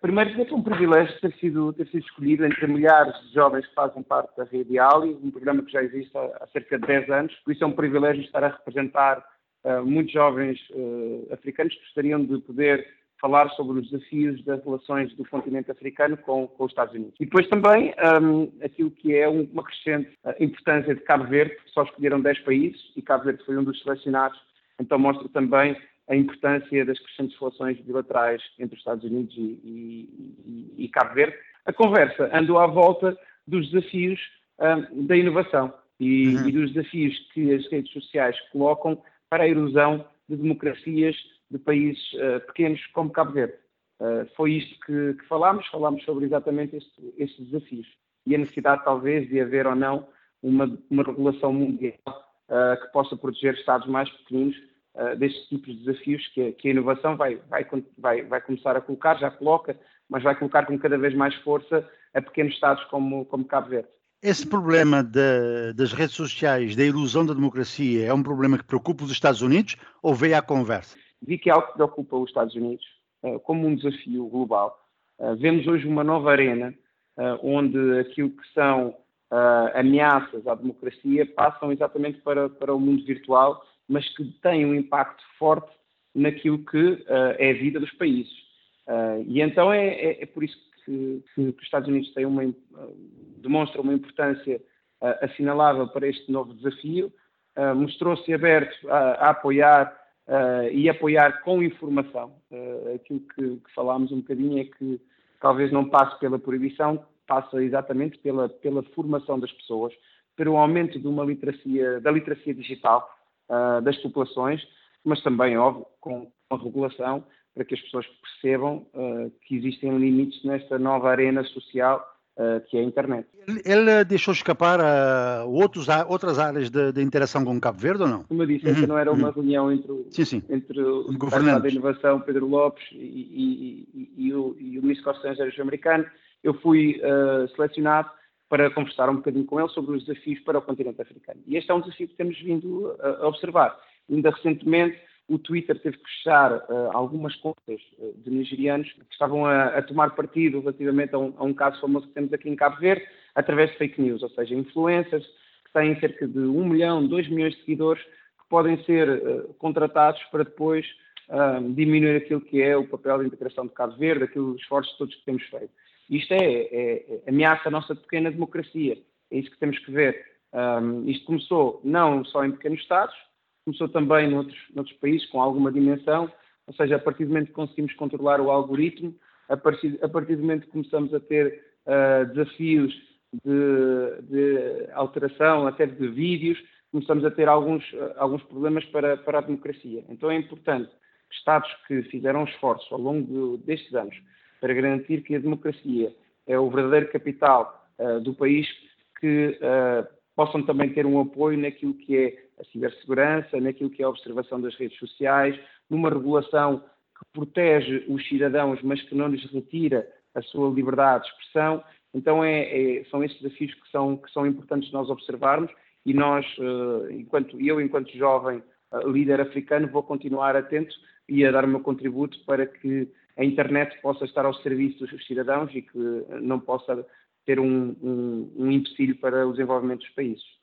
Primeiro, é um privilégio ter sido, ter sido escolhido entre milhares de jovens que fazem parte da Rede Ali, um programa que já existe há, há cerca de 10 anos. Por isso é um privilégio estar a representar uh, muitos jovens uh, africanos que gostariam de poder falar sobre os desafios das relações do continente africano com, com os Estados Unidos. E depois também um, aquilo que é uma crescente uh, importância de Cabo Verde, só escolheram 10 países e Cabo Verde foi um dos selecionados, então mostra também a importância das crescentes relações bilaterais entre os Estados Unidos e, e, e Cabo Verde. A conversa andou à volta dos desafios um, da inovação e, uhum. e, dos desafios que as redes sociais colocam para a erosão de democracias de países uh, pequenos como Cabo Verde. Uh, foi isto que, que, falámos, falámos sobre exatamente este, estes desafios e a necessidade talvez de haver ou não uma, uma regulação mundial uh, que possa proteger Estados mais pequeninos uh, destes tipos de desafios que a, que a inovação vai, vai, vai, vai, começar a colocar, já coloca, mas vai colocar com cada vez mais força a pequenos Estados como, como Cabo Verde. Esse problema de, das redes sociais, da ilusão da democracia, é um problema que preocupa os Estados Unidos ou veio à conversa? Vi que é algo que preocupa os Estados Unidos uh, como um desafio global. Uh, vemos hoje uma nova arena onde aquilo que são ameaças à democracia passam exatamente para, para o mundo virtual mas que tem um impacto forte naquilo que uh, é a vida dos países. Uh, e então é, é, é por isso que, que, os Estados Unidos têm uma, uh, demonstram uma importância assinalável para este novo desafio, mostrou-se aberto a, a apoiar e apoiar com informação. aquilo que, que, falámos um bocadinho é que talvez não passe pela proibição, passa exatamente pela, pela formação das pessoas, pelo aumento de uma literacia, da literacia digital, uh, das populações, mas também, óbvio, com uma regulação para que as pessoas percebam uh, que existem limites nesta nova arena social uh, que é a internet. Ele deixou escapar outros, outras áreas de, de, interação com Cabo Verde ou não? Como eu disse, uhum. não era uma uhum. reunião entre, o, sim, sim. entre o Secretário da Inovação, Pedro Lopes, e, e, e, e o, o Ministro americano. Eu fui selecionado para conversar um bocadinho com ele sobre os desafios para o continente africano. E este é um desafio que temos vindo a, observar. Ainda recentemente, o Twitter teve que fechar uh, algumas contas uh, de nigerianos que estavam a, a tomar partido relativamente a um, a um, caso famoso que temos aqui em Cabo Verde, através de fake news, ou seja, influencers que têm cerca de 1 milhão, 2 milhões de seguidores que podem ser uh, contratados para depois diminuir aquilo que é o papel de integração de Cabo Verde, aqueles esforços todos que temos feito. Isto é, é, é, ameaça a nossa pequena democracia. É isso que temos que ver. Um, isto começou não só em pequenos Estados, começou também noutros, noutros países com alguma dimensão, ou seja, a partir do momento que conseguimos controlar o algoritmo, a partir, a partir do momento que começamos a ter uh, desafios de, de, alteração, até de vídeos, começamos a ter alguns, alguns problemas para, para a democracia. Então é importante que Estados que fizeram esforços ao longo de, destes anos para garantir que a democracia é o verdadeiro capital uh, do país, que uh, possam também ter um apoio naquilo que é a cibersegurança, naquilo que é a observação das redes sociais, numa regulação que protege os cidadãos, mas que não lhes retira a sua liberdade de expressão. Então, é, é, são esses desafios que são, que são importantes nós observarmos e nós, uh, enquanto eu, enquanto jovem líder africano, vou continuar atento e a dar o meu contributo para que a internet possa estar ao serviço dos cidadãos e que não possa ter um, um, um empecilho para o desenvolvimento dos países.